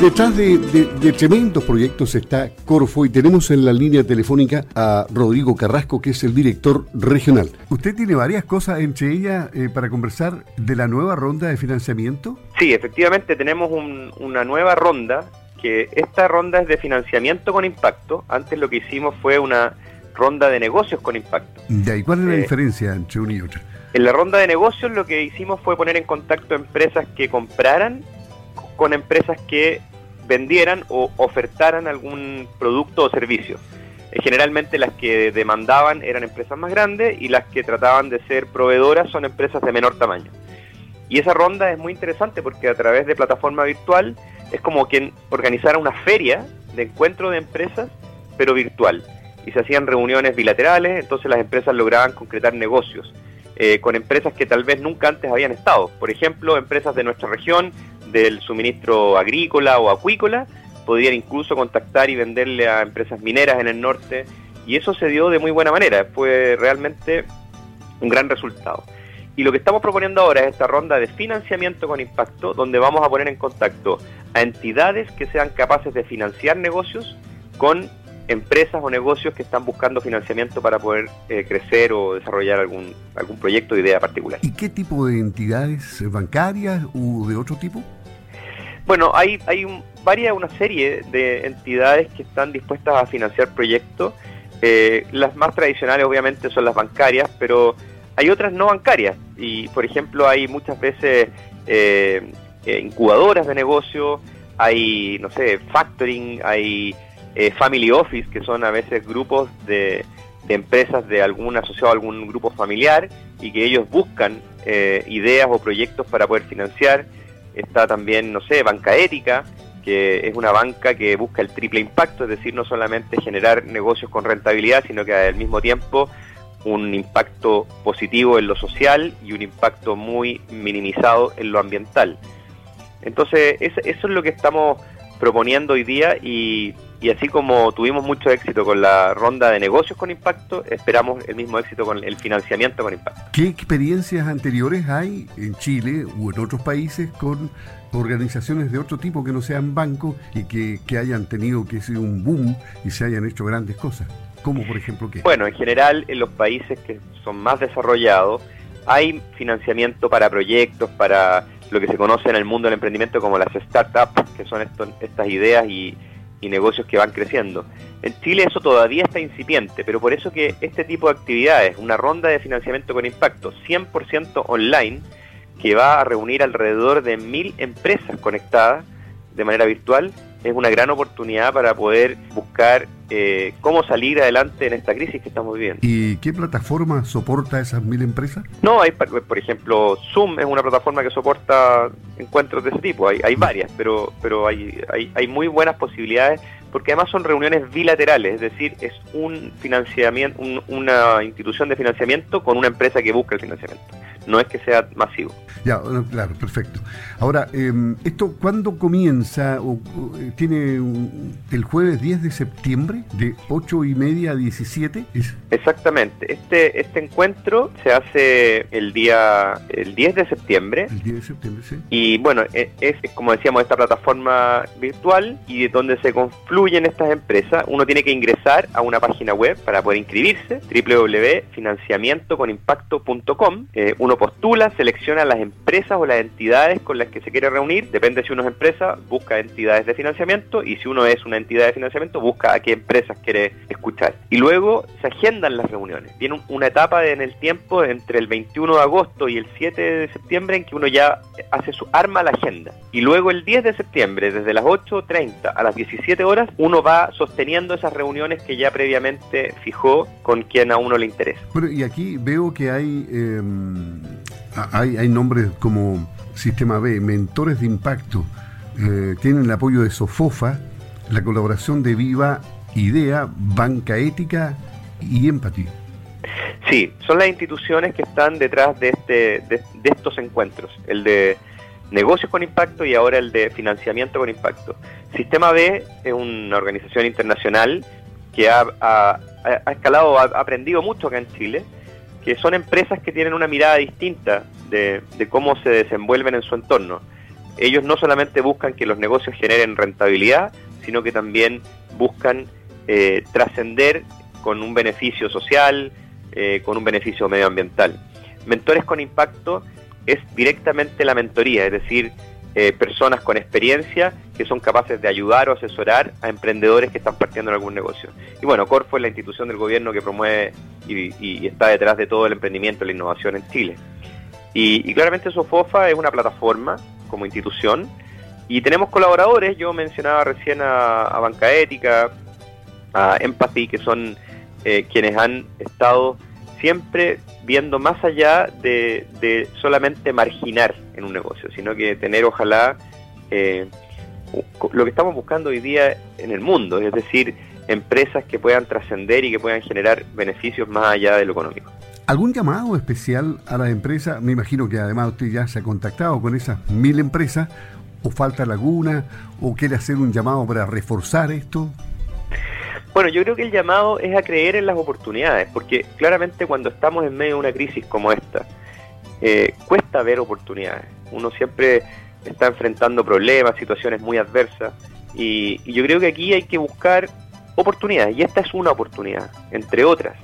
Detrás de, tremendos proyectos está Corfo y tenemos en la línea telefónica a Rodrigo Carrasco, que es el director regional. Usted tiene varias cosas entre ellas eh, para conversar de la nueva ronda de financiamiento. Sí, efectivamente tenemos una nueva ronda, que esta ronda es de financiamiento con impacto. Antes lo que hicimos fue una ronda de negocios con impacto. ¿Y cuál es la eh, diferencia entre una y otra? En la ronda de negocios lo que hicimos fue poner en contacto empresas que compraran con empresas que vendieran o ofertaran algún producto o servicio. Eh, generalmente las que demandaban eran empresas más grandes y las que trataban de ser proveedoras son empresas de menor tamaño. Y esa ronda es muy interesante porque a través de plataforma virtual es como quien organizara una feria de encuentro de empresas, pero virtual. Y se hacían reuniones bilaterales, entonces las empresas lograban concretar negocios eh, con empresas que tal vez nunca antes habían estado. Por ejemplo, empresas de nuestra región del suministro agrícola o acuícola, podrían incluso contactar y venderle a empresas mineras en el norte, y eso se dio de muy buena manera, fue realmente un gran resultado. Y lo que estamos proponiendo ahora es esta ronda de financiamiento con impacto, donde vamos a poner en contacto a entidades que sean capaces de financiar negocios con empresas o negocios que están buscando financiamiento para poder eh, crecer o desarrollar algún, algún proyecto o idea particular. ¿Y qué tipo de entidades bancarias o de otro tipo? Bueno, hay, hay un, varias, una serie de entidades que están dispuestas a financiar proyectos. Eh, las más tradicionales obviamente son las bancarias, pero hay otras no bancarias. Y por ejemplo hay muchas veces eh, eh, incubadoras de negocio, hay, no sé, factoring, hay family office, que son a veces grupos de, de empresas de algún asociado a algún grupo familiar y que ellos buscan ideas o proyectos para poder financiar está también, no sé, banca ética, que es una banca que busca el triple impacto, es decir, no solamente generar negocios con rentabilidad, sino que al mismo tiempo un impacto positivo en lo social y un impacto muy minimizado en lo ambiental. Entonces, eso es lo que estamos proponiendo hoy día y, y así como tuvimos mucho éxito con la ronda de negocios con impacto, esperamos el mismo éxito con el financiamiento con impacto. ¿Qué experiencias anteriores hay en Chile u en otros países con organizaciones de otro tipo que no sean bancos y que, que hayan tenido que ser un boom y se hayan hecho grandes cosas? ¿Cómo, por ejemplo, qué? Bueno, en general, en los países que son más desarrollados, hay financiamiento para proyectos, para lo que se conoce en el mundo del emprendimiento como las startups, que son estas ideas y y negocios que van creciendo. En Chile eso todavía está incipiente, pero por eso que este tipo de actividades, una ronda de financiamiento con impacto 100% online, que va a reunir alrededor de mil empresas conectadas de manera virtual, es una gran oportunidad para poder buscar eh, cómo salir adelante en esta crisis que estamos viviendo. ¿Y qué plataforma soporta esas mil empresas? No, hay, por ejemplo, Zoom es una plataforma que soporta encuentros de ese tipo. Hay, hay varias, pero, pero hay, hay, hay muy buenas posibilidades porque además son reuniones bilaterales, es decir, es un financiamiento, una institución de financiamiento con una empresa que busca el financiamiento. No es que sea masivo. Ya, claro, perfecto. Ahora, em, ¿esto cuándo comienza? O, ¿Tiene el jueves 10 de septiembre de 8 y media a 17? Exactamente. Este, este encuentro se hace el día el 10 de septiembre. El 10 de septiembre, sí. Y bueno, e, es, es como decíamos, esta plataforma virtual y de donde se confluyen estas empresas. Uno tiene que ingresar a una página web para poder inscribirse, www.financiamientoconimpacto.com. Eh, uno postula, selecciona las empresas o las entidades con las que se quiere reunir, depende si uno es empresa, busca entidades de financiamiento y si uno es una entidad de financiamiento, busca a qué empresas quiere escuchar. Y luego se agendan las reuniones. Viene una etapa en el tiempo entre el 21 de agosto y el 7 de septiembre en que uno ya hace su arma la agenda. Y luego el 10 de septiembre, desde las 8.30 a las 17 horas, uno va sosteniendo esas reuniones que ya previamente fijó con quien a uno le interesa. Y aquí veo que hay... Em, hay, hay nombres como Sistema B, Mentores de Impacto, eh, tienen el apoyo de Sofofa, la colaboración de Viva Idea, Banca Ética y Empatía. Sí, son las instituciones que están detrás de, este, de, estos encuentros, el de negocios con impacto y ahora el de financiamiento con impacto. Sistema B es una organización internacional que ha, ha escalado, ha aprendido mucho acá en Chile son empresas que tienen una mirada distinta de, cómo se desenvuelven en su entorno. ellos no solamente buscan que los negocios generen rentabilidad, sino que también buscan eh, trascender con un beneficio social, eh, con un beneficio medioambiental. Mentores con impacto es directamente la mentoría, es decir, eh, personas con experiencia que son capaces de ayudar o asesorar a emprendedores que están partiendo en algún negocio. Y bueno, Corfo es la institución del gobierno que promueve y, está detrás de todo el emprendimiento y la innovación en Chile. Y, claramente Sofofa es una plataforma como institución y tenemos colaboradores, yo mencionaba recién a, Banca Ética, a Empathy, que son eh, quienes han estado siempre viendo más allá de, solamente marginar en un negocio, sino que tener ojalá eh, lo que estamos buscando hoy día en el mundo, es decir, empresas que puedan trascender y que puedan generar beneficios más allá de lo económico. ¿Algún llamado especial a la empresa? Me imagino que además usted ya se ha contactado con esas mil empresas, o falta alguna, o quiere hacer un llamado para reforzar esto. Bueno, yo creo que el llamado es a creer en las oportunidades, porque claramente cuando estamos en medio de una crisis como esta, eh, cuesta ver oportunidades. Uno siempre está enfrentando problemas, situaciones muy adversas, y, yo creo que aquí hay que buscar oportunidades, y esta es una oportunidad, entre otras.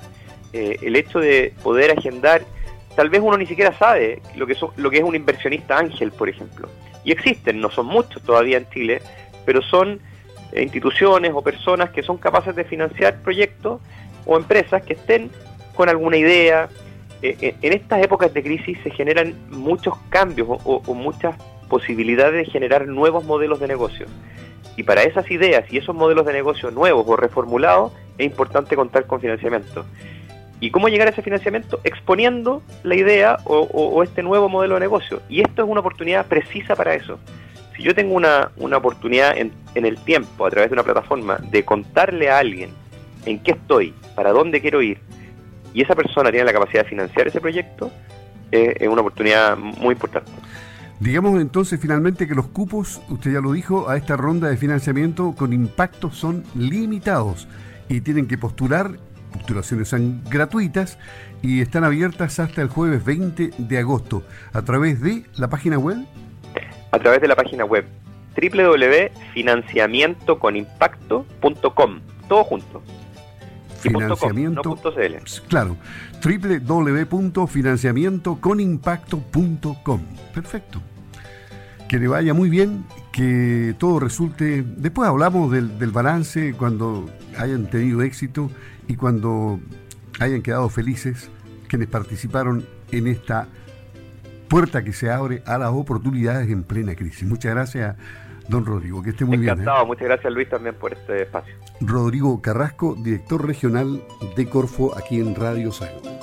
Eh, el hecho de poder agendar, tal vez uno ni siquiera sabe lo que, lo que es un inversionista ángel, por ejemplo. Y existen, no son muchos todavía en Chile, pero son instituciones o personas que son capaces de financiar proyectos o empresas que estén con alguna idea. Eh, eh, en estas épocas de crisis se generan muchos cambios o, muchas posibilidades de generar nuevos modelos de negocio. Y para esas ideas y esos modelos de negocio nuevos o reformulados es importante contar con financiamiento. ¿Y cómo llegar a ese financiamiento? Exponiendo la idea o, este nuevo modelo de negocio. Y esto es una oportunidad precisa para eso si yo tengo una, oportunidad en, el tiempo, a través de una plataforma, de contarle a alguien en qué estoy, para dónde quiero ir, y esa persona tiene la capacidad de financiar ese proyecto, eh, es una oportunidad muy importante. Digamos entonces finalmente que los cupos, usted ya lo dijo, a esta ronda de financiamiento con impacto son limitados y tienen que postular, postulaciones son gratuitas y están abiertas hasta el jueves 20 de agosto a través de la página web a través de la página web www.financiamientoconimpacto.com, todo junto. Financiamiento, Claro, www.financiamientoconimpacto.com. Perfecto. Que le vaya muy bien, que todo resulte. Después hablamos del, del balance cuando hayan tenido éxito y cuando hayan quedado felices quienes participaron en esta puerta que se abre a las oportunidades en plena crisis. Muchas gracias, don Rodrigo, que esté muy bien. ¿eh? Encantado, muchas gracias Luis también por este espacio. Rodrigo Carrasco, director regional de Corfo aquí en Radio Sago.